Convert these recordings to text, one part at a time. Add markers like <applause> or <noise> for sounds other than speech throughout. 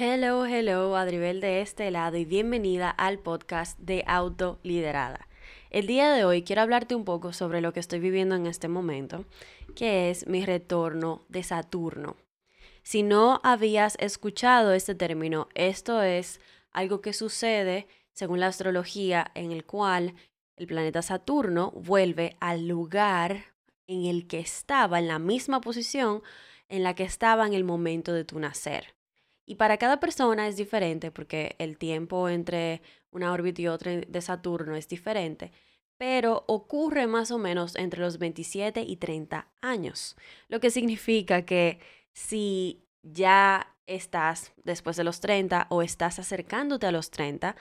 Hello, hello, Adribel de este lado y bienvenida al podcast de Autoliderada. El día de hoy quiero hablarte un poco sobre lo que estoy viviendo en este momento, que es mi retorno de Saturno. Si no habías escuchado este término, esto es algo que sucede según la astrología en el cual el planeta Saturno vuelve al lugar en el que estaba, en la misma posición en la que estaba en el momento de tu nacer. Y para cada persona es diferente porque el tiempo entre una órbita y otra de Saturno es diferente, pero ocurre más o menos entre los 27 y 30 años, lo que significa que si ya estás después de los 30 o estás acercándote a los 30,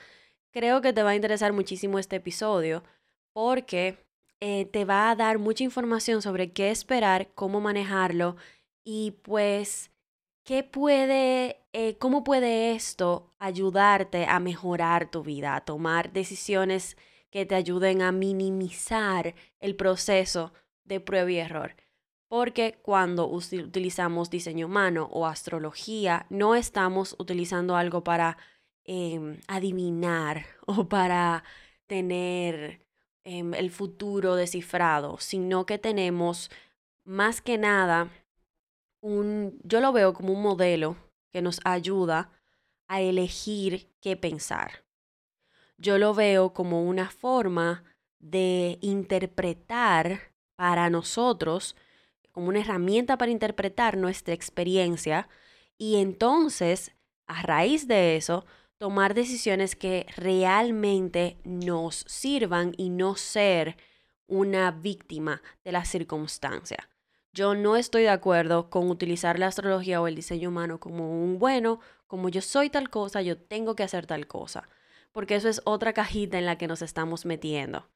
creo que te va a interesar muchísimo este episodio porque eh, te va a dar mucha información sobre qué esperar, cómo manejarlo y pues qué puede, eh, cómo puede esto ayudarte a mejorar tu vida, a tomar decisiones que te ayuden a minimizar el proceso de prueba y error. Porque cuando utilizamos diseño humano o astrología, no estamos utilizando algo para em, adivinar <laughs> o para tener em, el futuro descifrado, sino que tenemos más que nada un, yo lo veo como un modelo que nos ayuda a elegir qué pensar. Yo lo veo como una forma de interpretar para nosotros como una herramienta para interpretar nuestra experiencia y entonces, a raíz de eso, tomar decisiones que realmente nos sirvan y no ser una víctima de la circunstancia. Yo no estoy de acuerdo con utilizar la astrología o el diseño humano como un bueno, como yo soy tal cosa, yo tengo que hacer tal cosa, porque eso es otra cajita en la que nos estamos metiendo.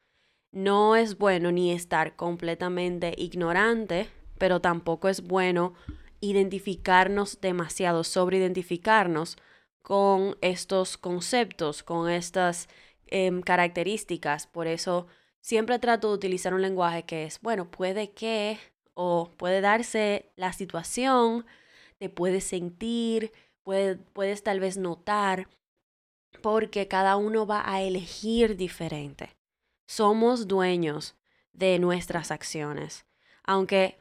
No es bueno ni estar completamente ignorante pero tampoco es bueno identificarnos demasiado, sobreidentificarnos con estos conceptos, con estas em, características. Por eso siempre trato de utilizar un lenguaje que es, bueno, puede que o puede darse la situación, te puedes sentir, puedes tal vez notar, porque cada uno va a elegir diferente. Somos dueños de nuestras acciones. Aunque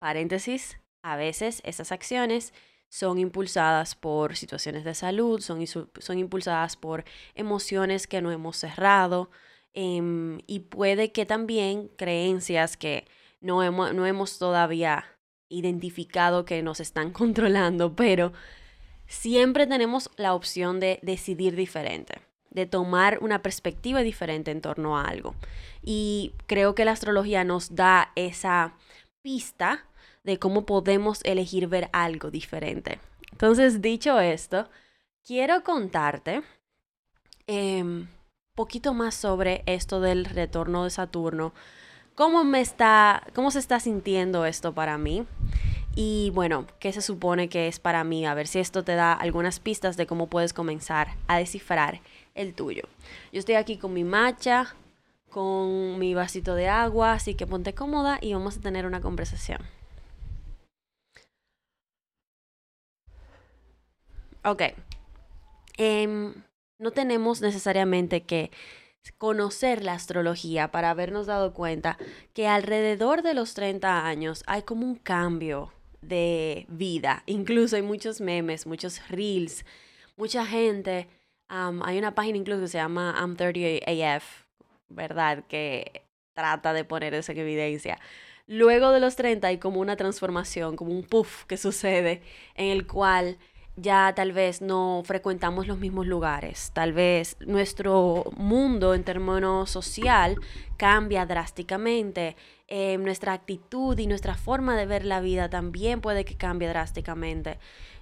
Paréntesis, a veces esas acciones son impulsadas por situaciones de salud, son, son impulsadas por emociones que no hemos cerrado em, y puede que también creencias que no hemos, no hemos todavía identificado que nos están <laughs> controlando, pero siempre tenemos la opción de decidir diferente, de tomar una perspectiva diferente en torno a algo. Y creo que la astrología nos da esa pista de cómo podemos elegir ver algo diferente. Entonces, dicho esto, quiero contarte un em, poquito más sobre esto del retorno de Saturno, cómo me está, cómo se está sintiendo esto para mí. Y bueno, ¿qué se supone que es para mí? A ver si esto te da algunas pistas de cómo puedes comenzar a descifrar el tuyo. Yo estoy aquí con mi matcha, con mi vasito de agua, así que ponte cómoda y vamos a tener una conversación. Ok. Em, no tenemos necesariamente que conocer la astrología para habernos dado cuenta que alrededor de los 30 años hay como un cambio de vida. Incluso hay muchos memes, muchos reels, mucha gente. hay una página incluso que se llama I'm 30 AF, ¿verdad? Que trata de poner eso en evidencia. Luego de los 30 hay como una transformación, como un puff que sucede en el cual ya tal vez no frecuentamos los mismos lugares, tal vez nuestro mundo en términos social cambia drásticamente, eh, nuestra actitud y nuestra forma de ver la vida también puede que cambie drásticamente.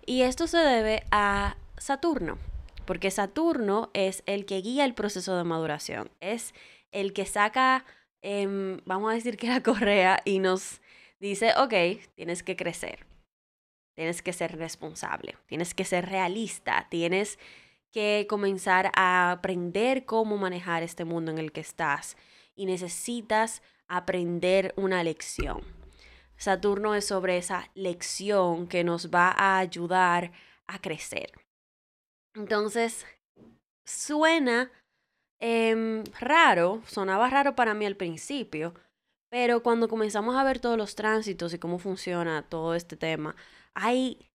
Y esto se debe a Saturno porque Saturno es el que guía el proceso de maduración, es el que saca, em, vamos a decir que la correa y nos dice, ok, tienes que crecer, tienes que ser responsable, tienes que ser realista, tienes que comenzar a aprender cómo manejar este mundo en el que estás y necesitas aprender una lección. Saturno es sobre esa lección que nos va a ayudar a crecer Entonces, suena em, raro, sonaba raro para mí al principio, pero cuando comenzamos a ver todos los tránsitos y cómo funciona todo este tema, hay,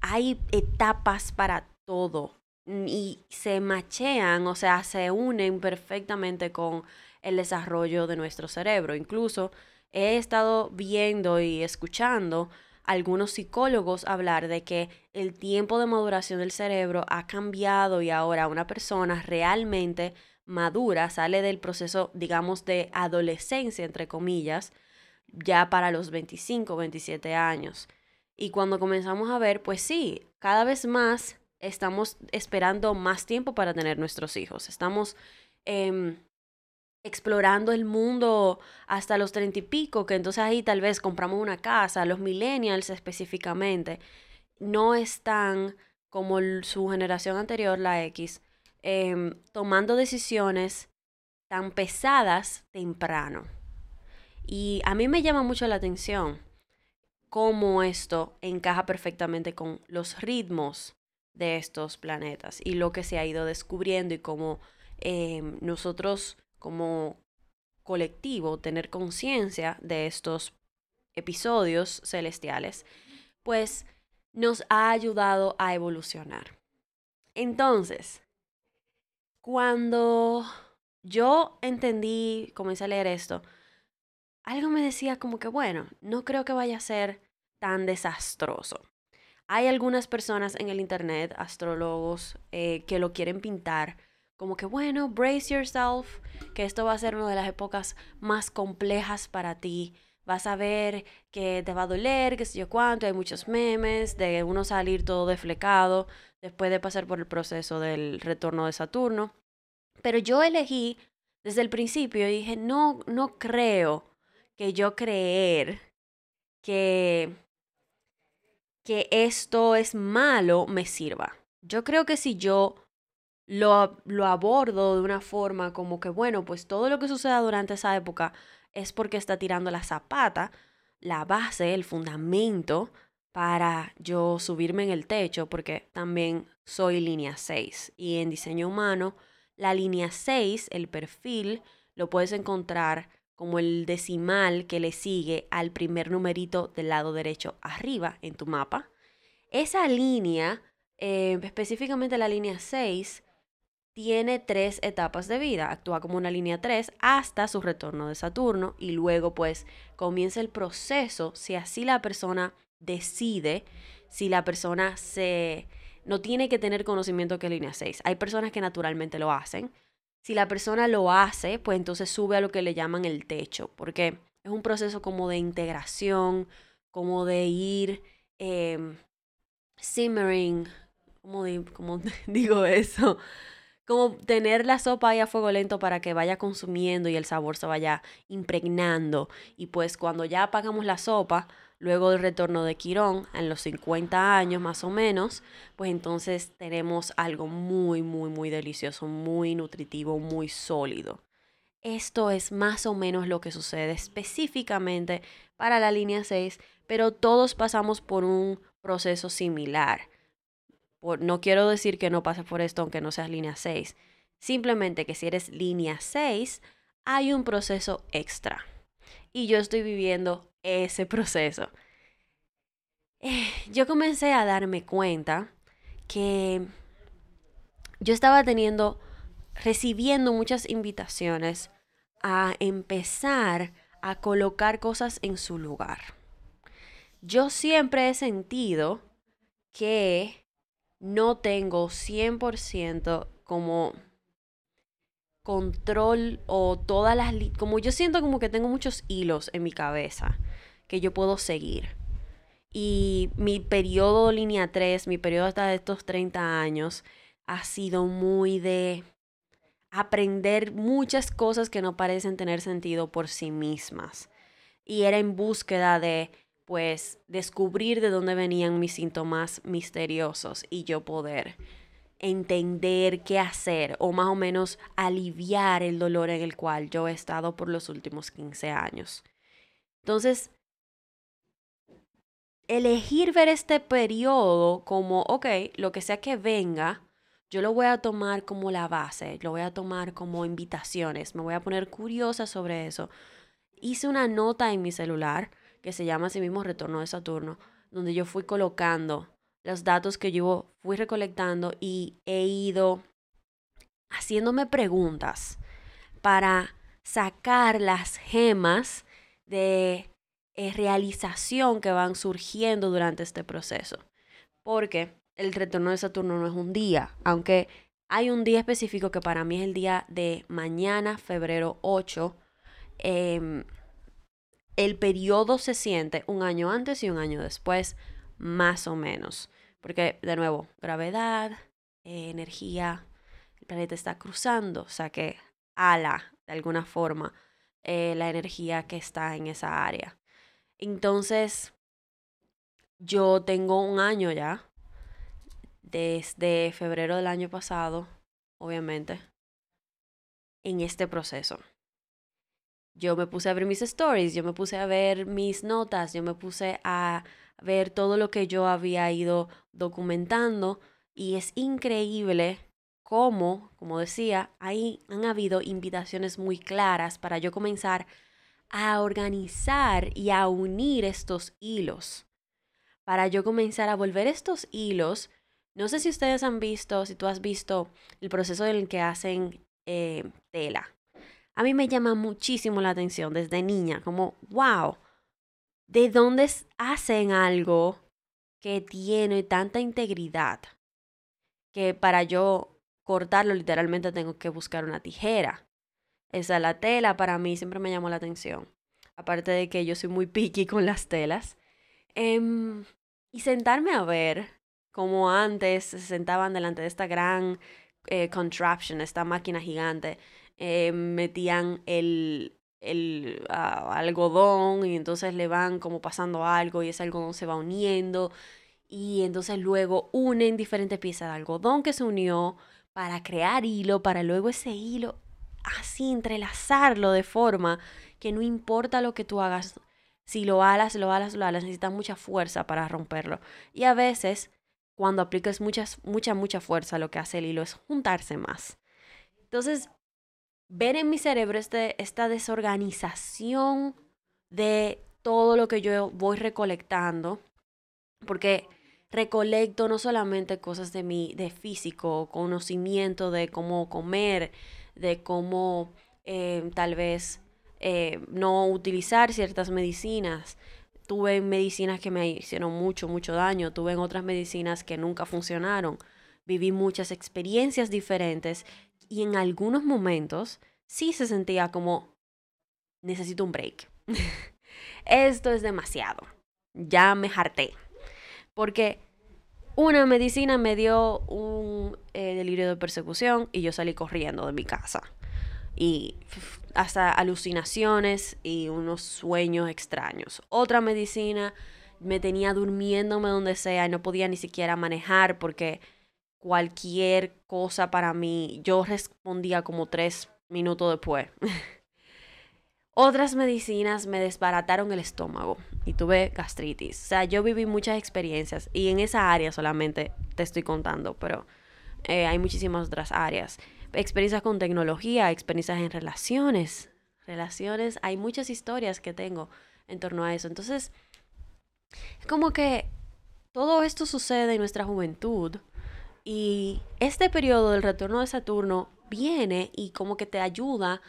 hay etapas para todo y se machean, o sea, se unen perfectamente con el desarrollo de nuestro cerebro. Incluso he estado viendo y escuchando algunos psicólogos hablar de que el tiempo de maduración del cerebro ha cambiado y ahora una persona realmente madura sale del proceso, digamos, de adolescencia, entre comillas, ya para los 25, 27 años. Y cuando comenzamos a ver, pues sí, cada vez más estamos esperando más tiempo para tener nuestros hijos. Estamos em, explorando el mundo hasta los treinta y pico, que entonces ahí tal vez compramos una casa, los millennials específicamente, no están como su generación anterior, la X, em, tomando decisiones tan pesadas temprano. Y a mí me llama mucho la atención cómo esto encaja perfectamente con los ritmos de estos planetas y lo que se ha ido descubriendo y cómo em, nosotros como colectivo tener conciencia de estos episodios celestiales, pues nos ha ayudado a evolucionar. Entonces, cuando yo entendí, comencé a leer esto, algo me decía como que, bueno, no creo que vaya a ser tan desastroso. Hay algunas personas en el Internet, astrólogos, eh, que lo quieren pintar como que, bueno, brace yourself, que esto va a ser una de las épocas más complejas para ti. Vas a ver que te va a doler, que sé yo cuánto, hay muchos memes de uno salir todo deflecado después de pasar por el proceso del retorno de Saturno. Pero yo elegí desde el principio y dije, no, no creo que yo creer que, que esto es malo me sirva. Yo creo que si yo lo, lo abordo de una forma como que, bueno, pues todo lo que suceda durante esa época es porque está tirando la zapata, la base, el fundamento para yo subirme en el techo, porque también soy línea 6 y en diseño humano, la línea 6, el perfil, lo puedes encontrar como el decimal que le sigue al primer numerito del lado derecho arriba en tu mapa. Esa línea, eh, específicamente la línea 6, tiene tres etapas de vida. Actúa como una línea 3 hasta su retorno de Saturno y luego pues comienza el proceso si así la persona decide, si la persona se no tiene que tener conocimiento que es línea 6. Hay personas que naturalmente lo hacen. Si la persona lo hace, pues entonces sube a lo que le llaman el techo, porque es un proceso como de integración, como de ir eh, simmering, como <laughs> digo eso? como tener la sopa ahí a fuego lento para que vaya consumiendo y el sabor se vaya impregnando. Y pues cuando ya apagamos la sopa, luego del retorno de Quirón, en los 50 años más o menos, pues entonces tenemos algo muy, muy, muy delicioso, muy nutritivo, muy sólido. Esto es más o menos lo que sucede específicamente para la línea 6, pero todos pasamos por un proceso similar no quiero decir que no pases por esto aunque no seas línea 6. Simplemente que si eres línea 6, hay un proceso extra. Y yo estoy viviendo ese proceso. Eh, yo comencé a darme cuenta que yo estaba teniendo, recibiendo muchas invitaciones a empezar a colocar cosas en su lugar. Yo siempre he sentido que no tengo 100% como control o todas las... Como yo siento como que tengo muchos hilos en mi cabeza que yo puedo seguir. Y mi periodo línea 3, mi periodo hasta estos 30 años, ha sido muy de aprender muchas cosas que no parecen tener sentido por sí mismas. Y era en búsqueda de pues descubrir de dónde venían mis síntomas misteriosos y yo poder entender qué hacer o más o menos aliviar el dolor en el cual yo he estado por los últimos 15 años. Entonces, elegir ver este periodo como, ok, lo que sea que venga, yo lo voy a tomar como la base, lo voy a tomar como invitaciones, me voy a poner curiosa sobre eso. Hice una nota en mi celular que se llama así mismo Retorno de Saturno, donde yo fui colocando los datos que yo fui recolectando y he ido haciéndome preguntas para sacar las gemas de eh, realización que van surgiendo durante este proceso. Porque el retorno de Saturno no es un día, aunque hay un día específico que para mí es el día de mañana, febrero 8. Em, el periodo se siente un año antes y un año después, más o menos. Porque, de nuevo, gravedad, eh, energía, el planeta está cruzando, o sea que ala de alguna forma eh, la energía que está en esa área. Entonces, yo tengo un año ya, desde febrero del año pasado, obviamente, en este proceso. Yo me puse a ver mis stories, yo me puse a ver mis notas, yo me puse a ver todo lo que yo había ido documentando y es increíble cómo, como decía, ahí han habido invitaciones muy claras para yo comenzar a organizar y a unir estos hilos. Para yo comenzar a volver estos hilos. No sé si ustedes han visto, si tú has visto el proceso en el que hacen eh, tela. A mí me llama muchísimo la atención desde niña, como, wow, ¿de dónde hacen algo que tiene tanta integridad? Que para yo cortarlo literalmente tengo que buscar una tijera. Esa la tela para mí siempre me llamó la atención. Aparte de que yo soy muy picky con las telas. Em, y sentarme a ver como antes se sentaban delante de esta gran eh, contraption, esta máquina gigante, eh, metían el, el ah, algodón y entonces le van como pasando algo y ese algodón se va uniendo y entonces luego unen diferentes piezas de algodón que se unió para crear hilo, para luego ese hilo así entrelazarlo de forma que no importa lo que tú hagas, si lo alas, lo alas, lo alas, necesitas mucha fuerza para romperlo. Y a veces, cuando aplicas muchas, mucha, mucha fuerza, lo que hace el hilo es juntarse más. Entonces, ver en mi cerebro este, esta desorganización de todo lo que yo voy recolectando, porque recolecto no solamente cosas de mi, de físico, conocimiento de cómo comer, de cómo eh, tal vez eh, no utilizar ciertas medicinas. Tuve medicinas que me hicieron mucho, mucho daño. Tuve otras medicinas que nunca funcionaron. Viví muchas experiencias diferentes y en algunos momentos sí se sentía como necesito un break. <laughs> Esto es demasiado. Ya me harté. Porque una medicina me dio un eh, delirio de persecución y yo salí corriendo de mi casa. Y hasta alucinaciones y unos sueños extraños. Otra medicina me tenía durmiéndome donde sea y no podía ni siquiera manejar porque cualquier cosa para mí, yo respondía como tres minutos después. <laughs> Otras medicinas me desbarataron el estómago y tuve gastritis. O sea, yo viví muchas experiencias y en esa área solamente te estoy contando, pero eh, hay muchísimas otras áreas. Experiencias con tecnología, experiencias en relaciones. Relaciones, hay muchas historias que tengo en torno a eso. Entonces, es como que todo esto sucede en nuestra juventud y este periodo del retorno de Saturno viene y como que te ayuda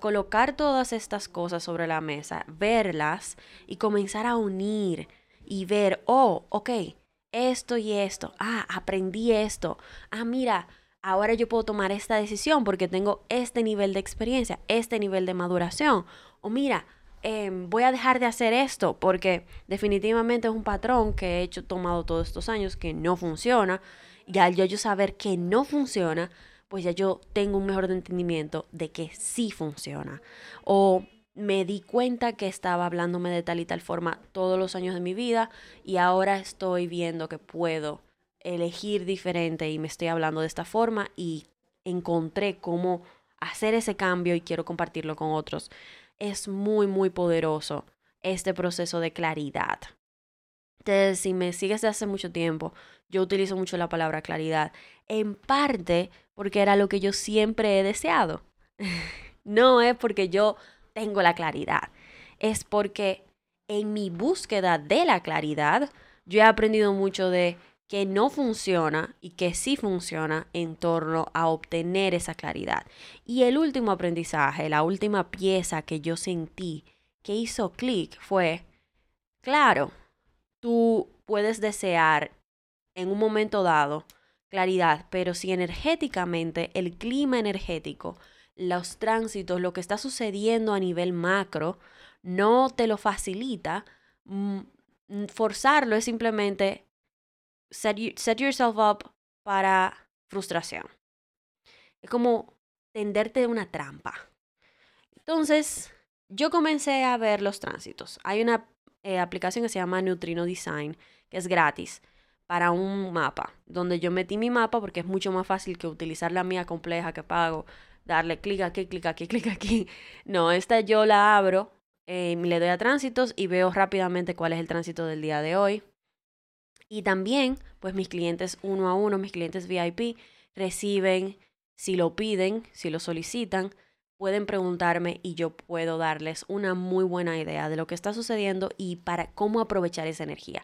colocar todas estas cosas sobre la mesa, verlas y comenzar a unir y ver, oh, ok, esto y esto, ah, aprendí esto, ah, mira, ahora yo puedo tomar esta decisión porque tengo este nivel de experiencia, este nivel de maduración, o mira, em, voy a dejar de hacer esto porque definitivamente es un patrón que he hecho, tomado todos estos años que no funciona, y al yo saber que no funciona, pues ya yo tengo un mejor entendimiento de que sí funciona. O me di cuenta que estaba hablándome de tal y tal forma todos los años de mi vida y ahora estoy viendo que puedo elegir diferente y me estoy hablando de esta forma y encontré cómo hacer ese cambio y quiero compartirlo con otros. Es muy, muy poderoso este proceso de claridad. Entonces, si me sigues de hace mucho tiempo, yo utilizo mucho la palabra claridad, en parte porque era lo que yo siempre he deseado. <laughs> no es porque yo tengo la claridad, es porque en mi búsqueda de la claridad, yo he aprendido mucho de que no funciona y que sí funciona en torno a obtener esa claridad. Y el último aprendizaje, la última pieza que yo sentí que hizo clic fue, claro, tú puedes desear en un momento dado claridad, pero si energéticamente el clima energético, los tránsitos, lo que está sucediendo a nivel macro, no te lo facilita, mm, forzarlo es simplemente set, set yourself up para frustración. Es como tenderte una trampa. Entonces, yo comencé a ver los tránsitos. Hay una eh, aplicación que se llama Neutrino Design, que es gratis para un mapa, donde yo metí mi mapa porque es mucho más fácil que utilizar la mía compleja que pago, darle clic aquí, clic aquí, <laughs> clic aquí. No, esta yo la abro, eh, le doy a tránsitos y veo rápidamente cuál es el tránsito del día de hoy. Y también, pues mis clientes uno a uno, mis clientes VIP, reciben, si lo piden, si lo solicitan, pueden preguntarme y yo puedo darles una muy buena idea de lo que está sucediendo y para cómo aprovechar esa energía.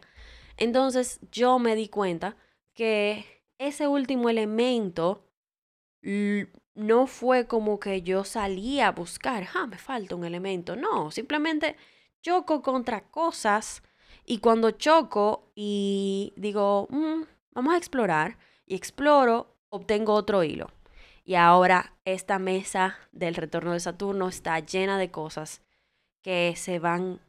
Entonces yo me di cuenta que ese último elemento no fue como que yo salía a buscar, ah, me falta un elemento. No, simplemente choco contra cosas y cuando choco y digo, mm, vamos a explorar, y exploro, obtengo otro hilo. Y ahora esta mesa del retorno de Saturno está llena de cosas que se van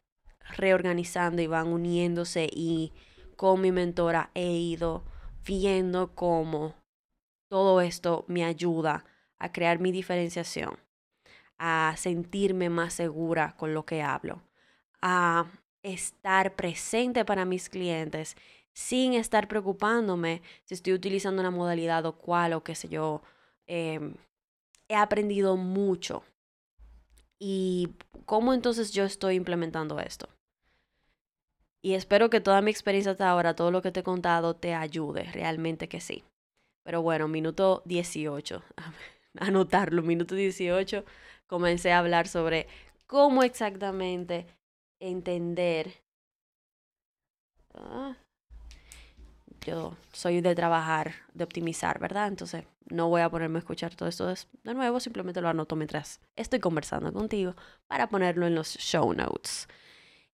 reorganizando y van uniéndose y con mi mentora he ido viendo cómo todo esto me ayuda a crear mi diferenciación, a sentirme más segura con lo que hablo, a estar presente para mis clientes sin estar preocupándome si estoy utilizando una modalidad o cual o qué sé yo. Em, he aprendido mucho. ¿Y cómo entonces yo estoy implementando esto? Y espero que toda mi experiencia hasta ahora, todo lo que te he contado, te ayude, realmente que sí. Pero bueno, minuto 18, <laughs> anotarlo, minuto 18, comencé a hablar sobre cómo exactamente entender. Ah, yo soy de trabajar, de optimizar, ¿verdad? Entonces no voy a ponerme a escuchar todo esto de nuevo, simplemente lo anoto mientras estoy conversando contigo para ponerlo en los show notes.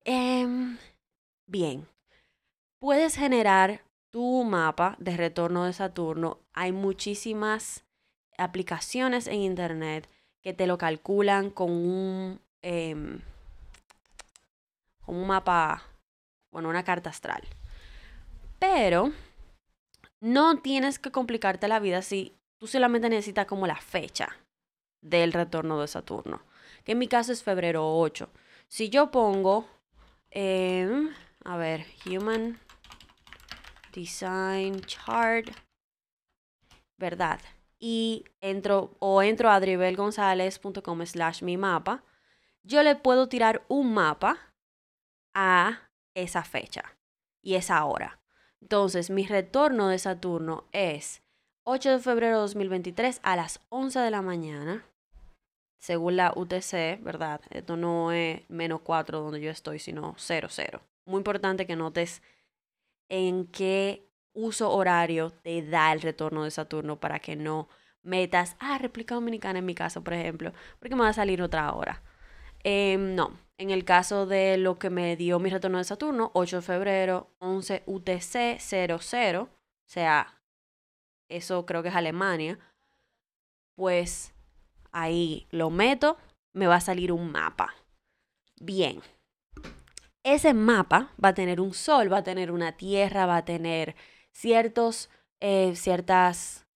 Em, bien, puedes generar tu mapa de retorno de Saturno. Hay muchísimas aplicaciones en Internet que te lo calculan con un... Em, como un mapa, bueno, una carta astral. Pero no tienes que complicarte la vida si tú solamente necesitas como la fecha del retorno de Saturno, que en mi caso es febrero 8. Si yo pongo, em, a ver, Human Design Chart, ¿verdad? Y entro o entro a adribelgonzalez.com slash mi mapa, yo le puedo tirar un mapa a esa fecha y esa hora. Entonces, mi retorno de Saturno es 8 de febrero de 2023 a las 11 de la mañana, según la UTC, ¿verdad? Esto no es menos 4 donde yo estoy, sino 0, 0. Muy importante que notes en qué uso horario te da el retorno de Saturno para que no metas, ah, réplica dominicana en mi caso, por ejemplo, porque me va a salir otra hora. Em, no, en el caso de lo que me dio mi retorno de Saturno, 8 de febrero, 11 UTC 00, o sea, eso creo que es Alemania, pues ahí lo meto, me va a salir un mapa. Bien, ese mapa va a tener un sol, va a tener una tierra, va a tener ciertos, eh, ciertas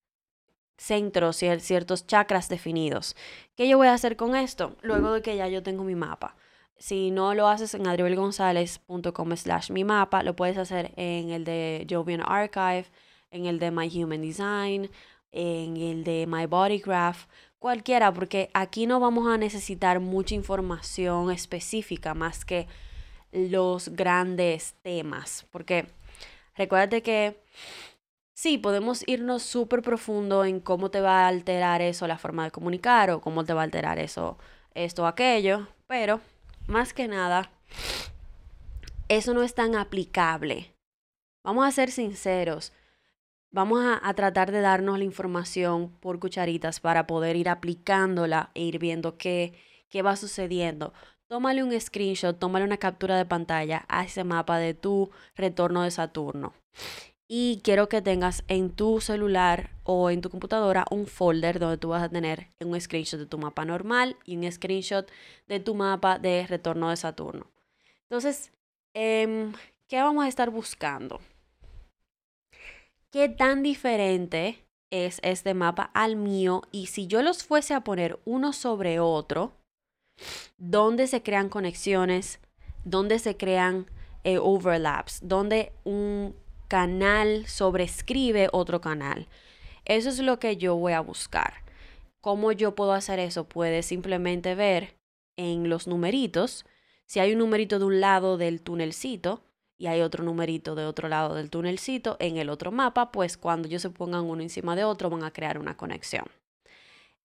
centros, ciertos chakras definidos. ¿Qué yo voy a hacer con esto? Luego de que ya yo tengo mi mapa. Si no lo haces en adrielgonzalez.com slash mi mapa, lo puedes hacer en el de Jovian Archive, en el de My Human Design, en el de My Body Graph, cualquiera, porque aquí no vamos a necesitar mucha información específica más que los grandes temas, porque recuérdate que Sí, podemos irnos súper profundo en cómo te va a alterar eso la forma de comunicar o cómo te va a alterar eso, esto o aquello, pero más que nada, eso no es tan aplicable. Vamos a ser sinceros. Vamos a, tratar de darnos la información por cucharitas para poder ir aplicándola e ir viendo qué, qué va sucediendo. Tómale un screenshot, tómale una captura de pantalla a ese mapa de tu retorno de Saturno y quiero que tengas en tu celular o en tu computadora un folder donde tú vas a tener un screenshot de tu mapa normal y un screenshot de tu mapa de retorno de Saturno. Entonces, em, ¿qué vamos a estar buscando? ¿Qué tan diferente es este mapa al mío? Y si yo los fuese a poner uno sobre otro, ¿dónde se crean conexiones? ¿Dónde se crean eh, overlaps? ¿Dónde un canal sobrescribe otro canal. Eso es lo que yo voy a buscar. ¿Cómo yo puedo hacer eso? Puedes simplemente ver en los numeritos. Si hay un numerito de un lado del túnelcito y hay otro numerito de otro lado del túnelcito en el otro mapa, pues cuando ellos se pongan uno encima de otro van a crear una conexión.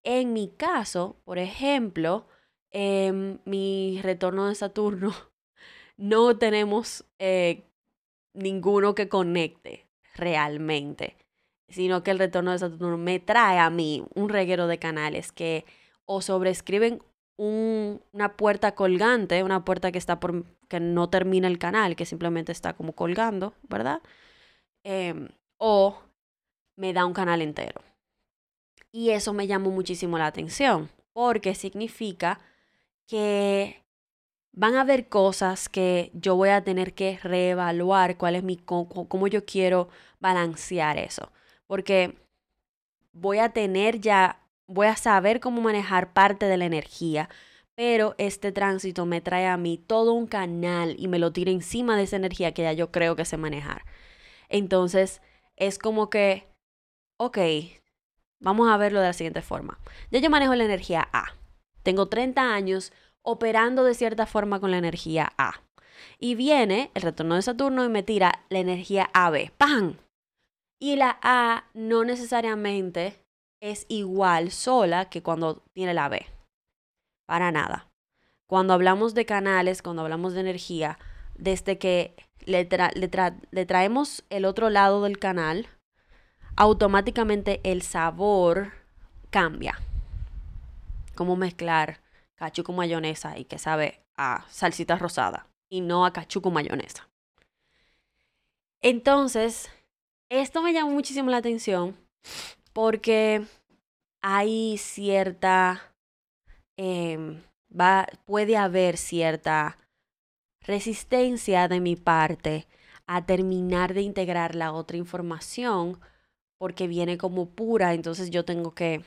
En mi caso, por ejemplo, en mi retorno de Saturno, <laughs> no tenemos eh, ninguno que conecte realmente, sino que el retorno de Saturno me trae a mí un reguero de canales que o sobrescriben una puerta colgante, una puerta que está por que no termina el canal, que simplemente está como colgando, ¿verdad? Em, o me da un canal entero. Y eso me llamó muchísimo la atención, porque significa que van a haber cosas que yo voy a tener que reevaluar cuál es mi cómo yo quiero balancear eso, porque voy a tener ya voy a saber cómo manejar parte de la energía, pero este tránsito me trae a mí todo un canal y me lo tira encima de esa energía que ya yo creo que sé manejar. Entonces, es como que ok, vamos a verlo de la siguiente forma. Ya yo manejo la energía A. Tengo 30 años, operando de cierta forma con la energía A. Y viene el retorno de Saturno y me tira la energía AB. ¡Pam! Y la A no necesariamente es igual sola que cuando tiene la B. Para nada. Cuando hablamos de canales, cuando hablamos de energía, desde que le, le traemos el otro lado del canal, automáticamente el sabor cambia. Cómo mezclar cachuco mayonesa y que sabe a salsita rosada y no a cachuco mayonesa. Entonces, esto me llamó muchísimo la atención porque hay cierta, em, va, puede haber cierta resistencia de mi parte a terminar de integrar la otra información porque viene como pura, entonces yo tengo que,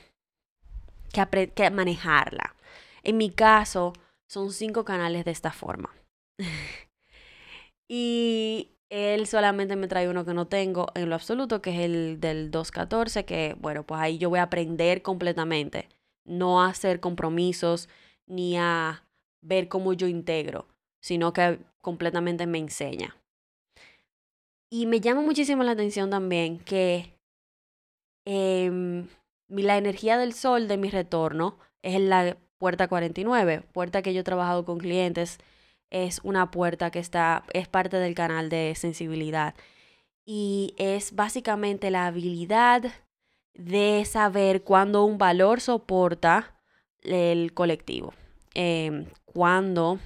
que, manejarla. En mi caso, son cinco canales de esta forma. <laughs> y él solamente me trae uno que no tengo en lo absoluto, que es el del 214, que bueno, pues ahí yo voy a aprender completamente. No a hacer compromisos ni a ver cómo yo integro, sino que completamente me enseña. Y me llama muchísimo la atención también que em, la energía del sol de mi retorno es la puerta 49, puerta que yo he trabajado con clientes, es una puerta que está, es parte del canal de sensibilidad. Y es básicamente la habilidad de saber cuándo un valor soporta el colectivo, em, cuando,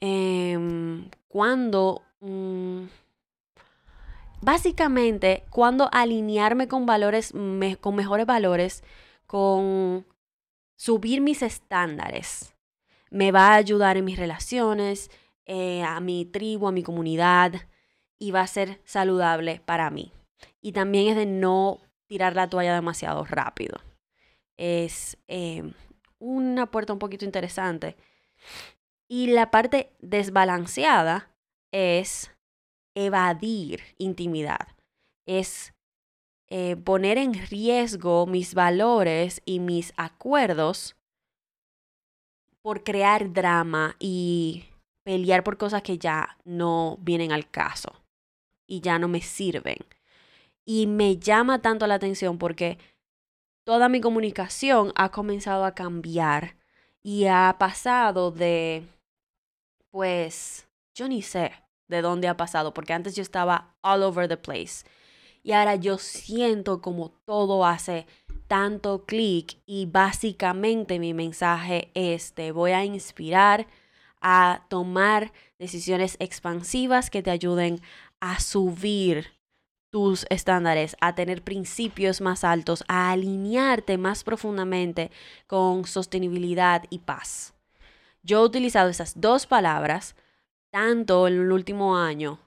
em, cuando, básicamente, cuando alinearme con valores, con mejores valores, con subir mis estándares me va a ayudar en mis relaciones, eh, a mi tribu, a mi comunidad y va a ser saludable para mí. Y también es de no tirar la toalla demasiado rápido. Es eh, una puerta un poquito interesante. Y la parte desbalanceada es evadir intimidad. Es eh, poner en riesgo mis valores y mis acuerdos por crear drama y pelear por cosas que ya no vienen al caso y ya no me sirven. Y me llama tanto la atención porque toda mi comunicación ha comenzado a cambiar y ha pasado de, pues, yo ni sé de dónde ha pasado, porque antes yo estaba all over the place. Y ahora yo siento como todo hace tanto clic y básicamente mi mensaje es te voy a inspirar a tomar decisiones expansivas que te ayuden a subir tus estándares, a tener principios más altos, a alinearte más profundamente con sostenibilidad y paz. Yo he utilizado esas dos palabras tanto en el último año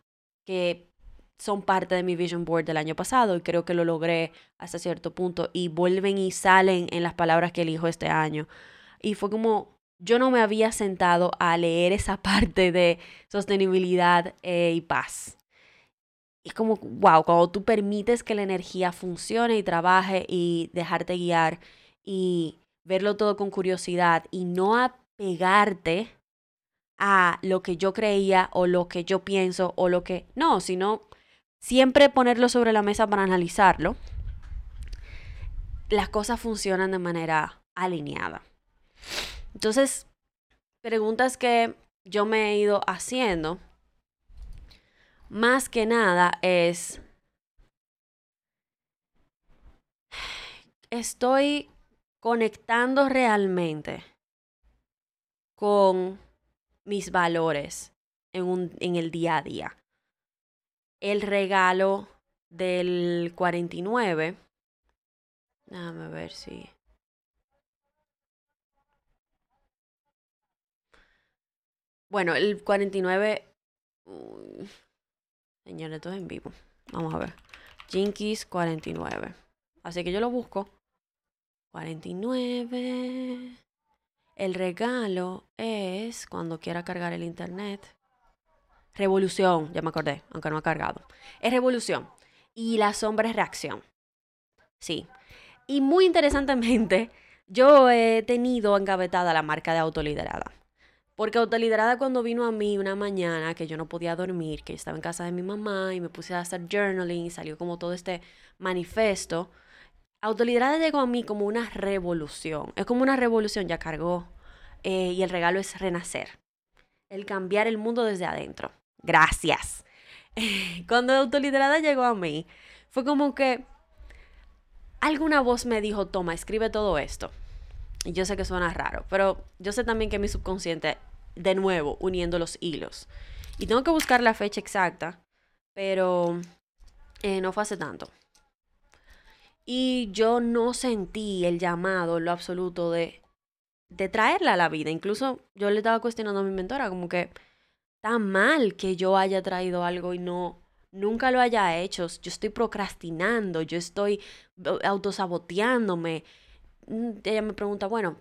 que son parte de mi vision board del año pasado y creo que lo logré hasta cierto punto y vuelven y salen en las palabras que elijo este año. Y fue como, yo no me había sentado a leer esa <laughs> parte de sostenibilidad eh, y paz. Es como, wow, cuando tú permites que la energía funcione y trabaje y dejarte guiar y verlo todo con curiosidad y no apegarte a lo que yo creía o lo que yo pienso o lo que... No, sino siempre ponerlo sobre la mesa para analizarlo. Las cosas funcionan de manera alineada. Entonces, preguntas que yo me he ido haciendo más que nada es, estoy conectando realmente con mis valores en, el día a día. El regalo del 49. Déjame ver si. Bueno, el 49. Señores, esto es en vivo. Vamos a ver. Jinkies 49. Así que yo lo busco. 49. El regalo es cuando quiera cargar el internet. Revolución, ya me acordé, aunque no ha cargado. Es revolución. Y la sombra es reacción. Sí. Y muy interesantemente, <laughs> yo he tenido engavetada la marca de autoliderada. Porque Autoliderada cuando vino a mí una mañana que yo no podía dormir, que estaba en casa de mi mamá y me puse a hacer journaling salió como todo este manifesto, Autoliderada llegó a mí como una revolución. Es como una revolución, ya cargó. Eh, y el regalo es renacer. El cambiar el mundo desde adentro. Gracias. <laughs> Cuando Autoliderada llegó a mí, fue como que alguna voz me dijo, toma, escribe todo esto. Y yo sé que suena raro, pero yo sé también que mi subconsciente de nuevo uniendo los hilos. Y tengo que buscar la fecha exacta, pero eh, no fue hace tanto. Y yo no sentí el llamado, lo absoluto de, de traerla a la vida. Incluso yo le estaba cuestionando a mi mentora, como que está mal que yo haya traído algo y no, nunca lo haya hecho. Yo estoy procrastinando, yo estoy autosaboteándome. Mm, ella me pregunta, bueno,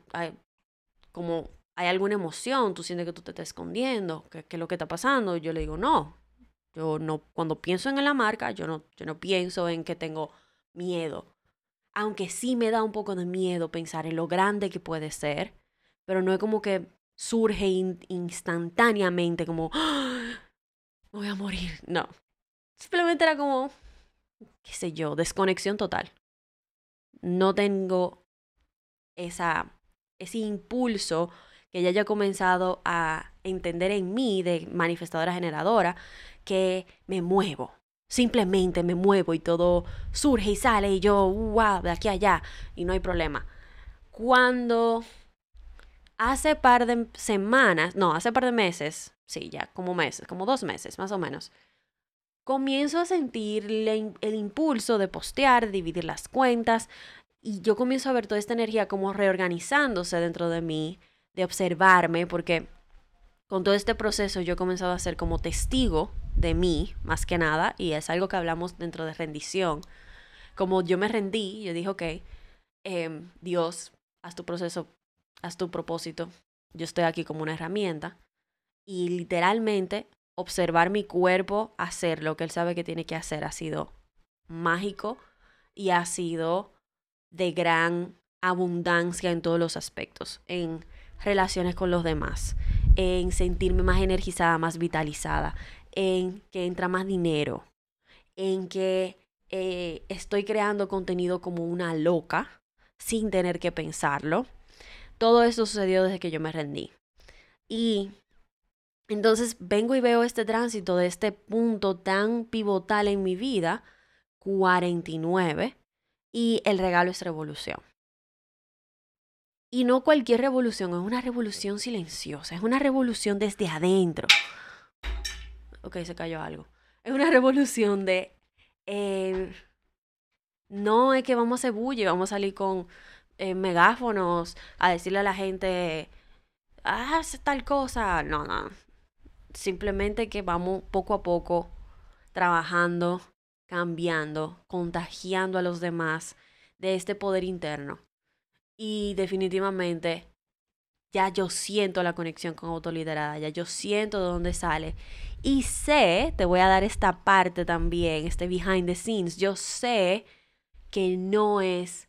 como hay alguna emoción, tú sientes que tú te estás escondiendo, ¿qué, es lo que está pasando? Yo le digo, no, yo no, cuando pienso en la marca, yo no, yo no pienso en que tengo miedo. Aunque sí me da un poco de miedo pensar en lo grande que puede ser, pero no es como que surge instantáneamente como, ¡Ah! voy a morir. No. Simplemente era como, qué sé yo, desconexión total. No tengo esa, ese impulso que ya haya comenzado a entender en mí de manifestadora generadora, que me muevo. Simplemente me muevo y todo surge y sale y yo, wow, de aquí a allá y no hay problema. Cuando hace par de semanas, no, hace par de meses, sí, ya como meses, como dos meses más o menos, comienzo a sentir el impulso de postear, dividir las cuentas y yo comienzo a ver toda esta energía como reorganizándose dentro de mí de observarme, porque con todo este proceso yo he comenzado a ser como testigo de mí, más que nada, y es algo que hablamos dentro de rendición. Como yo me rendí, yo dije, ok, em, Dios, haz tu proceso, haz tu propósito, yo estoy aquí como una herramienta, y literalmente observar mi cuerpo hacer lo que él sabe que tiene que hacer ha sido mágico y ha sido de gran abundancia en todos los aspectos, en relaciones con los demás, en sentirme más energizada, más vitalizada, en que entra más dinero, en que eh, estoy creando contenido como una loca, sin tener que pensarlo. Todo eso sucedió desde que yo me rendí. Y entonces vengo y veo este tránsito de este punto tan pivotal en mi vida, 49, y el regalo es revolución. Y no cualquier revolución, es una revolución silenciosa, es una revolución desde adentro. Ok, se cayó algo. Es una <laughs> revolución de... Eh, no es que vamos a hacer bulle, vamos a salir con eh, megáfonos a decirle a la gente, ah, tal cosa. No, no. Simplemente que vamos poco a poco trabajando, cambiando, contagiando a los demás de este poder interno. Y definitivamente ya yo siento la conexión con autoliderada, ya yo siento de dónde sale. Y sé, te voy a dar esta parte también, este behind the scenes, yo sé que no es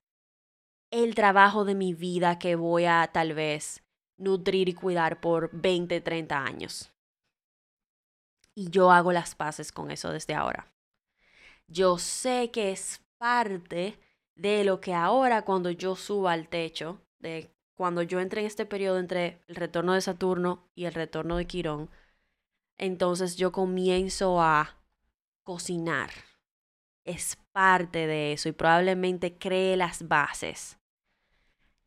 el trabajo de mi vida que voy a tal vez nutrir y cuidar por 20, 30 años. Y yo hago las paces con eso desde ahora. Yo sé que es parte de lo que ahora cuando yo suba al techo, de cuando yo entre en este periodo entre el retorno de Saturno y el retorno de Quirón, entonces yo comienzo a cocinar. Es parte de eso y probablemente cree las bases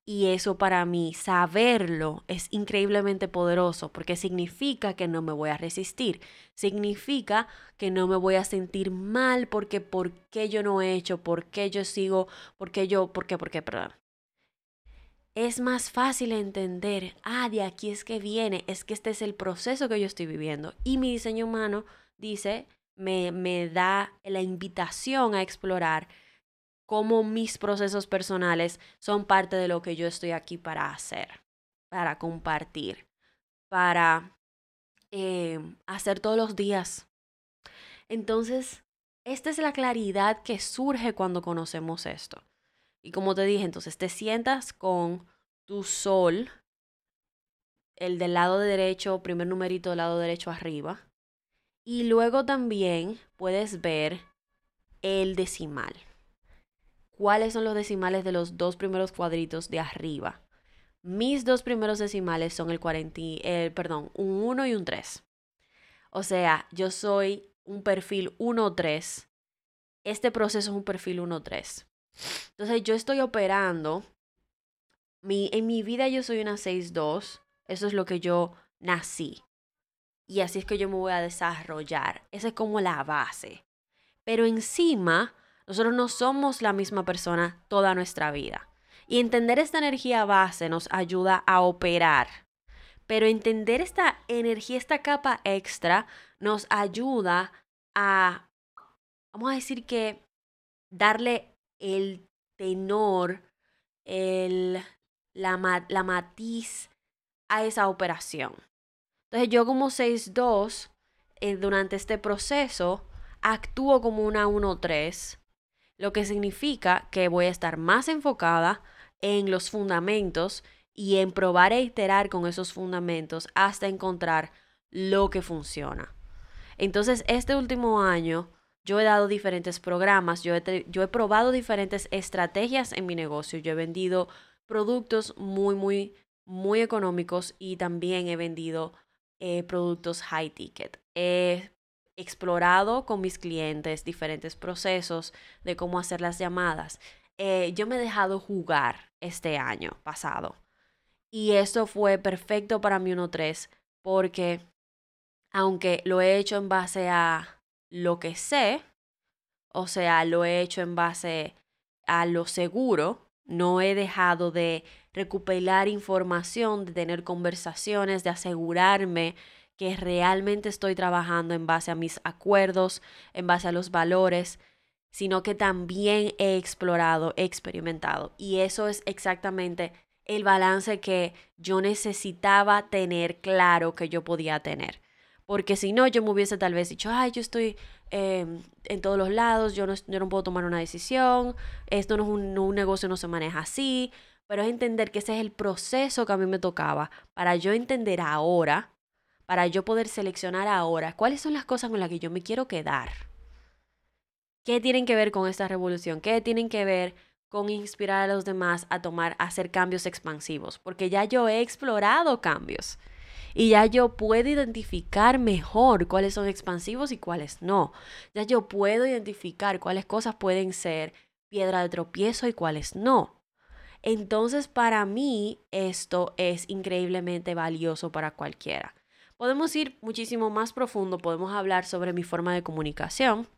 y eso para mí, saberlo, es increíblemente poderoso porque significa que no me voy a resistir. Significa que no me voy a sentir mal porque por qué yo no he hecho, por qué yo sigo, por qué yo, por qué, por qué, perdón. Es más fácil entender, ah, de aquí es que viene, es que este es el proceso que yo estoy viviendo. Y mi diseño humano dice, me, me da la invitación a explorar cómo mis procesos personales son parte de lo que yo estoy aquí para hacer, para compartir, para eh, hacer todos los días. Entonces, esta es la claridad que surge cuando conocemos esto. Y como te dije, entonces te sientas con tu sol, el del lado derecho, primer numerito del lado derecho arriba. Y luego también puedes ver el decimal cuáles son los decimales de los dos primeros cuadritos de arriba. Mis dos primeros decimales son el 40, el, perdón, un 1 y un 3. O sea, yo soy un perfil 1-3. Este proceso es un perfil 1-3. Entonces yo estoy operando. Mi, en mi vida yo soy una 6-2. Eso es lo que yo nací. Y así es que yo me voy a desarrollar. Esa es como la base. Pero encima nosotros no somos la misma persona toda nuestra vida. Y entender esta energía base nos ayuda a operar. Pero entender esta energía, esta capa extra, nos ayuda a, vamos a decir que, darle el tenor, el, la, la matiz a esa operación. Entonces yo como 6-2, eh, durante este proceso, actúo como una 1-3 lo que significa que voy a estar más enfocada en los fundamentos y en probar e iterar con esos fundamentos hasta encontrar lo que funciona. Entonces, este último año yo he dado diferentes programas, yo he, yo he probado diferentes estrategias en mi negocio, yo he vendido productos muy, muy, muy económicos y también he vendido eh, productos high ticket explorado con mis clientes diferentes procesos de cómo hacer las llamadas. Eh, yo me he dejado jugar este año pasado. Y eso fue perfecto para mi 1.3 porque aunque lo he hecho en base a lo que sé, o sea, lo he hecho en base a lo seguro, no he dejado de recuperar información, de tener conversaciones, de asegurarme que realmente estoy trabajando en base a mis acuerdos, en base a los valores, sino que también he explorado, he experimentado. Y eso es exactamente el balance que yo necesitaba tener claro que yo podía tener. Porque si no, yo me hubiese tal vez dicho, ay, yo estoy em, en todos los lados, yo no, yo no, puedo tomar una decisión, esto no es un, un negocio, no se maneja así. Pero es entender que ese es el proceso que a mí me tocaba para yo entender ahora para yo poder seleccionar ahora cuáles son las cosas con las que yo me quiero quedar ¿Qué tienen que ver con esta revolución? ¿Qué tienen que ver con inspirar a los demás a tomar, a hacer cambios expansivos? Porque ya yo he explorado cambios y ya yo puedo identificar mejor cuáles son expansivos y cuáles no. Ya yo puedo identificar cuáles cosas pueden ser piedra de tropiezo y cuáles no. Entonces, para mí, esto es increíblemente valioso para cualquiera. Podemos ir muchísimo más profundo, podemos hablar sobre mi forma de comunicación,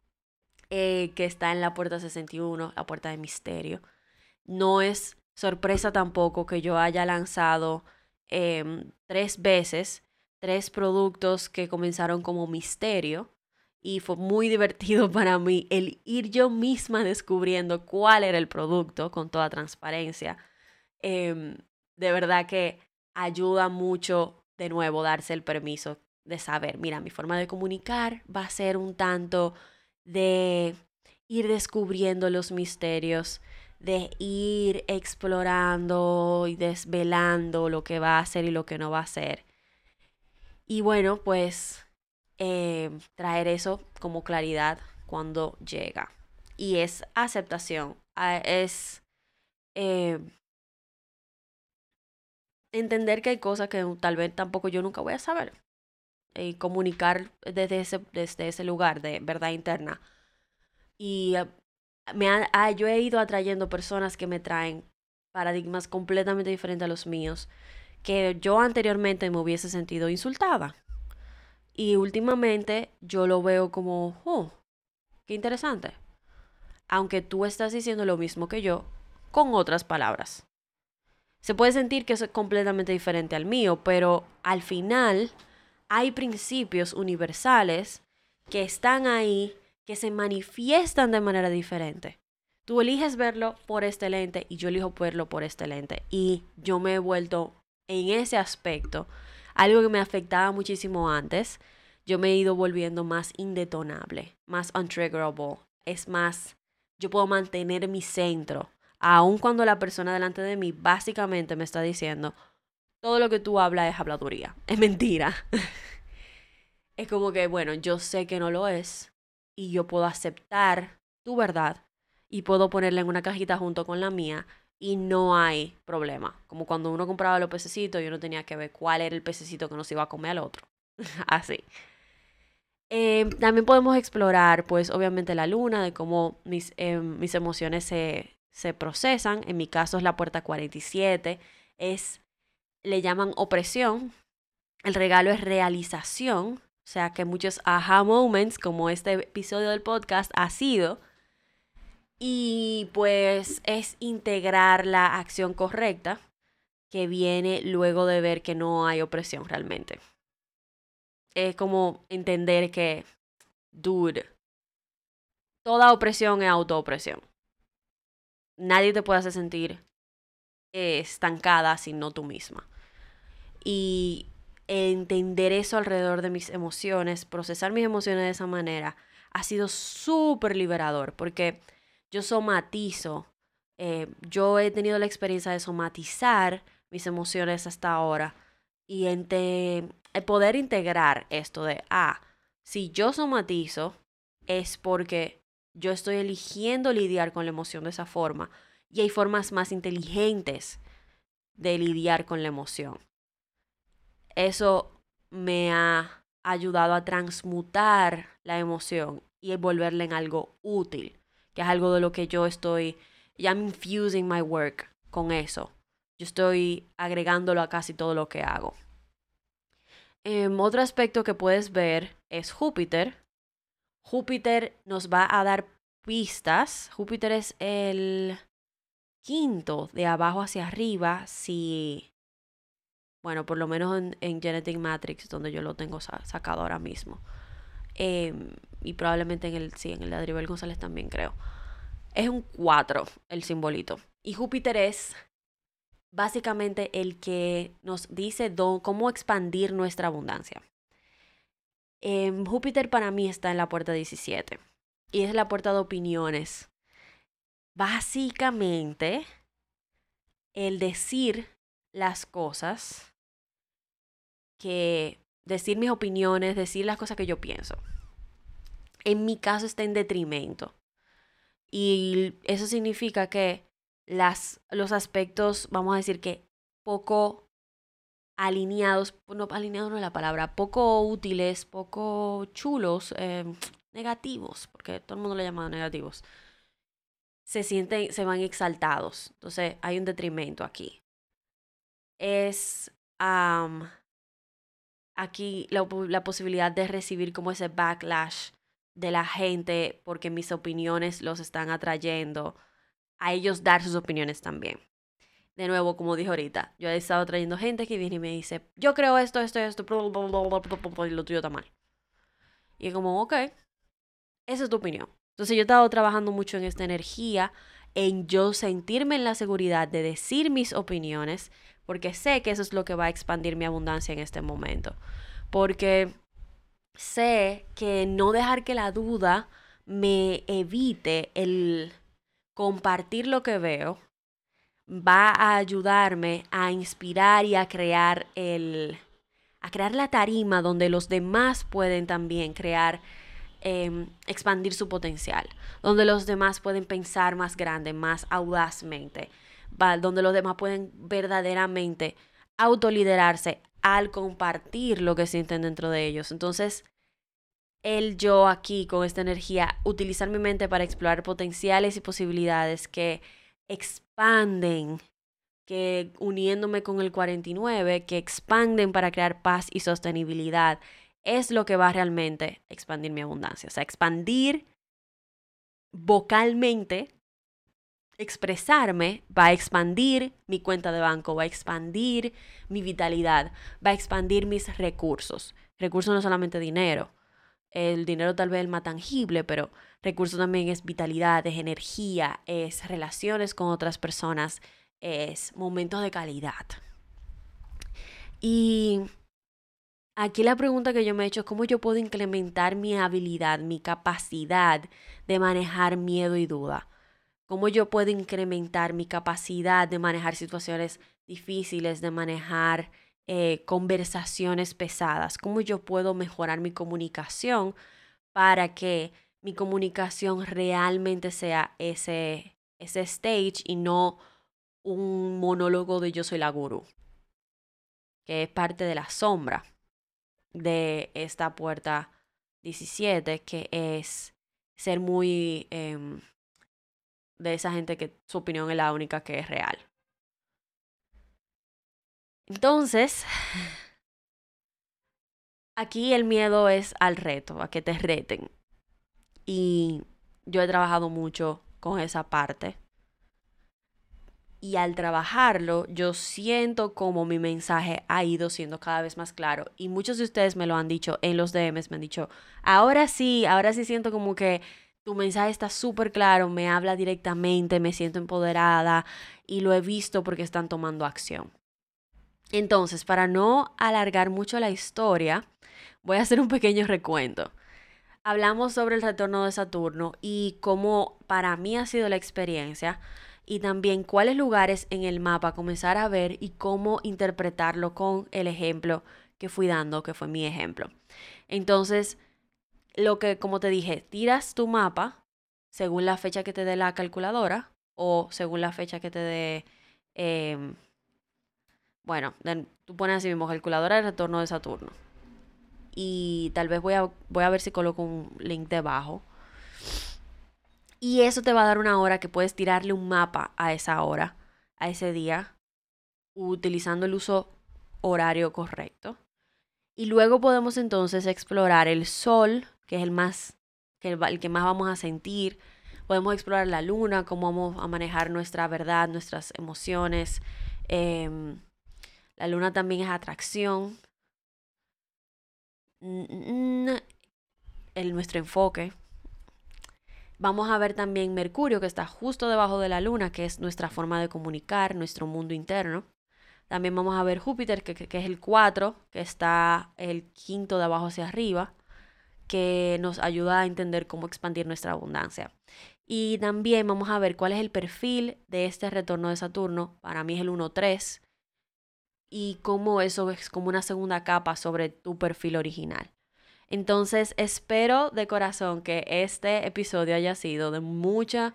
eh, que está en la puerta 61, la puerta de misterio. No es sorpresa tampoco que yo haya lanzado em, tres veces tres productos que comenzaron como misterio y fue muy <laughs> divertido para mí el ir yo misma descubriendo cuál era el producto con toda transparencia. Em, de verdad que ayuda mucho de nuevo darse el permiso de saber, mira, mi forma de comunicar va a ser un tanto de ir descubriendo los misterios, de ir explorando y desvelando lo que va a ser y lo que no va a ser. Y bueno, pues eh, traer eso como claridad cuando llega. Y es aceptación, es eh, entender que hay cosas que tal vez tampoco yo nunca voy a saber. Y comunicar desde ese, desde ese lugar de verdad interna. Y me ah, yo he ido atrayendo personas que me traen paradigmas completamente diferentes a los míos, que yo anteriormente me hubiese sentido insultada. Y últimamente yo lo veo como, oh, qué interesante. Aunque tú estás diciendo lo mismo que yo, con otras palabras. Se puede sentir que es completamente diferente al mío, pero al final hay principios universales que están ahí, que se manifiestan de manera diferente. Tú eliges verlo por este lente y yo elijo verlo por este lente. Y yo me he vuelto en ese aspecto algo que me afectaba muchísimo antes. Yo me he ido volviendo más indetonable, más untriggerable. Es más, yo puedo mantener mi centro aun cuando la persona delante de mí básicamente me está diciendo, todo lo que tú hablas es habladuría, es mentira. <laughs> es como que, bueno, yo sé que no lo es y yo puedo aceptar tu verdad y puedo ponerla en una cajita junto con la mía y no hay problema. Como cuando uno compraba los pececitos y uno tenía que ver cuál era el pececito que nos iba a comer al otro. <laughs> Así. Em, también podemos explorar, pues, obviamente la luna, de cómo mis, em, mis emociones se, se procesan. En mi caso es la puerta 47. Es, le llaman opresión. El regalo es realización. O sea que muchos aha moments, como este episodio del podcast, ha sido. Y pues es integrar la acción correcta que viene luego de ver que no hay opresión realmente. Es como entender que, dude, toda opresión es autoopresión nadie te puede hacer sentir estancada sino tú misma. Y entender eso alrededor de mis emociones, procesar mis emociones de esa manera, ha sido súper liberador porque yo somatizo, eh, yo he tenido la experiencia de somatizar mis emociones hasta ahora y el poder integrar esto de, ah, si yo somatizo es porque yo estoy eligiendo lidiar con la emoción de esa forma. Y hay formas más inteligentes de lidiar con la emoción. Eso me ha ayudado a transmutar la emoción y volverla en algo útil, que es algo de lo que yo estoy, ya I'm infusing my work con eso. Yo estoy agregándolo a casi todo lo que hago. Em, otro aspecto que puedes ver es Júpiter, Júpiter nos va a dar pistas. Júpiter es el quinto de abajo hacia arriba si, bueno, por lo menos en, Genetic Matrix, donde yo lo tengo sacado ahora mismo. Em, y probablemente en el, sí, en el de Adriel González también creo. Es un 4 el simbolito. Y Júpiter es básicamente el que nos dice cómo expandir nuestra abundancia. Em, Júpiter para mí está en la puerta 17 y es la puerta de opiniones. Básicamente, el decir las cosas, que decir mis opiniones, decir las cosas que yo pienso. En mi caso está en detrimento Y eso significa que las, los aspectos, vamos a decir que poco alineados, no alineados no es la palabra, poco útiles, poco chulos, eh, negativos, porque todo el mundo le llama negativos, se sienten, se van exaltados. Entonces hay un detrimento aquí. Es aquí la, la posibilidad de recibir como ese backlash de la gente porque mis opiniones los están atrayendo, a ellos dar sus opiniones también. De nuevo, como dije ahorita, yo he estado trayendo gente que viene y me dice, yo creo esto, esto, esto, y lo tuyo está mal. Y es como, ok, esa es tu opinión. Entonces yo he estado trabajando mucho en esta energía, en yo sentirme en la seguridad de decir mis opiniones, porque sé que eso es lo que va a expandir mi abundancia en este momento. Porque sé que no dejar que la duda me evite el compartir lo que veo va a ayudarme a inspirar y a crear el a crear la tarima donde los demás pueden también crear Em, expandir su potencial, donde los demás pueden pensar más grande, más audazmente, donde los demás pueden verdaderamente autoliderarse al compartir lo que sienten dentro de ellos. Entonces, el yo aquí con esta energía, utilizar mi mente para explorar potenciales y posibilidades que expanden, que uniéndome con el 49, que expanden para crear paz y sostenibilidad, es lo que va realmente a expandir mi abundancia. O sea, expandir vocalmente, expresarme, va a expandir mi cuenta de banco, va a expandir mi vitalidad, va a expandir mis recursos. Recursos no solamente dinero. El dinero tal vez es más tangible, pero recursos también es vitalidad, es energía, es relaciones con otras personas, es momentos de calidad. Y Aquí la pregunta que yo me he hecho es cómo yo puedo incrementar mi habilidad, mi capacidad de manejar miedo y duda. Cómo yo puedo incrementar mi capacidad de manejar situaciones difíciles, de manejar eh, conversaciones pesadas. Cómo yo puedo mejorar mi comunicación para que mi comunicación realmente sea ese, ese stage y no un monólogo de yo soy la gurú, que es parte de la sombra de esta puerta 17, que es ser muy em, de esa gente que su opinión es la única que es real. Entonces, <sighs> aquí el miedo es al reto, a que te reten. Y yo he trabajado mucho con esa parte y al trabajarlo yo siento como mi mensaje ha ido siendo cada vez más claro y muchos de ustedes me lo han dicho en los DMs, me han dicho, ahora sí, ahora sí siento como que tu mensaje está súper claro, me habla directamente, me siento empoderada y lo he visto porque están tomando acción. Entonces, para no alargar mucho la historia, voy a hacer un pequeño recuento. Hablamos sobre el retorno de Saturno y cómo para mí ha sido la experiencia y también cuáles lugares en el mapa comenzar a ver y cómo interpretarlo con el ejemplo que fui dando, que fue mi ejemplo. Entonces, lo que, como te dije, tiras tu mapa según la fecha que te dé la calculadora o según la fecha que te dé, em, bueno, tú pones así mismo calculadora de retorno de Saturno. Y tal vez voy a, voy a ver si coloco un link debajo y eso te va a dar una hora que puedes tirarle un mapa a esa hora, a ese día, utilizando el uso horario correcto. Y luego podemos entonces explorar el sol, que es el más, que el, que más vamos a sentir. Podemos explorar la luna, cómo vamos a manejar nuestra verdad, nuestras emociones. Em, la luna también es atracción. El, nuestro enfoque, Vamos a ver también Mercurio, que está justo debajo de la Luna, que es nuestra forma de comunicar, nuestro mundo interno. También vamos a ver Júpiter, que, es el 4, que está el quinto de abajo hacia arriba, que nos ayuda a entender cómo expandir nuestra abundancia. Y también vamos a ver cuál es el perfil de este retorno de Saturno. Para mí es el 1-3. Y cómo eso es como una segunda capa sobre tu perfil original. Entonces espero de corazón que este episodio haya sido de mucha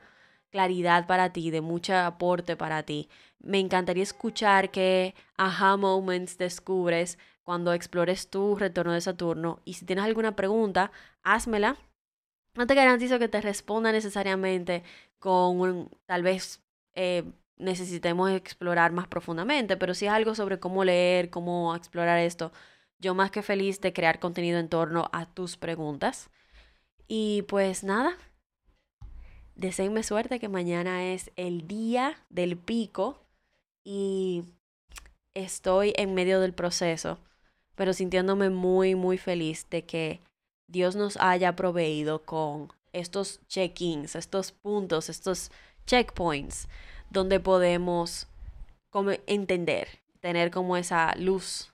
claridad para ti, de mucho aporte para ti. Me encantaría escuchar qué aha moments descubres cuando explores tu retorno de Saturno. Y si tienes alguna pregunta, házmela. No te garantizo que te responda necesariamente con un, tal vez eh, necesitemos explorar más profundamente, pero si es algo sobre cómo leer, cómo explorar esto, yo más que feliz de crear contenido en torno a tus preguntas. Y pues nada, deseenme suerte que mañana es el día del pico y estoy en medio del proceso, pero sintiéndome muy, muy feliz de que Dios nos haya proveído con estos check-ins, estos puntos, estos checkpoints, donde podemos entender, tener como esa luz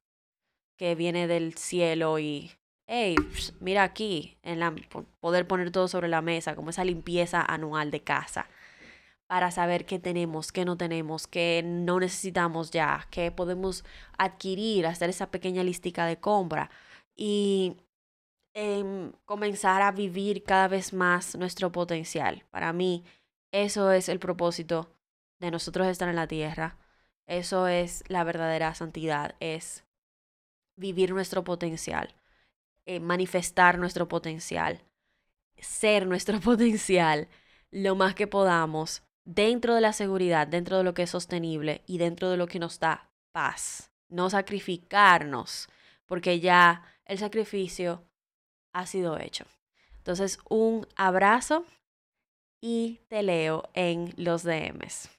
que viene del cielo y, hey, mira aquí, en la, poder poner todo sobre la mesa, como esa limpieza anual de casa, para saber qué tenemos, qué no tenemos, qué no necesitamos ya, qué podemos adquirir, hacer esa pequeña listica de compra y em, comenzar a vivir cada vez más nuestro potencial. Para mí, eso es el propósito de nosotros estar en la tierra. Eso es la verdadera santidad, es vivir nuestro potencial, eh, manifestar nuestro potencial, ser nuestro <laughs> potencial lo más que podamos dentro de la seguridad, dentro de lo que es sostenible y dentro de lo que nos da paz. No sacrificarnos, porque ya el sacrificio ha sido hecho. Entonces, un abrazo y te leo en los DMs.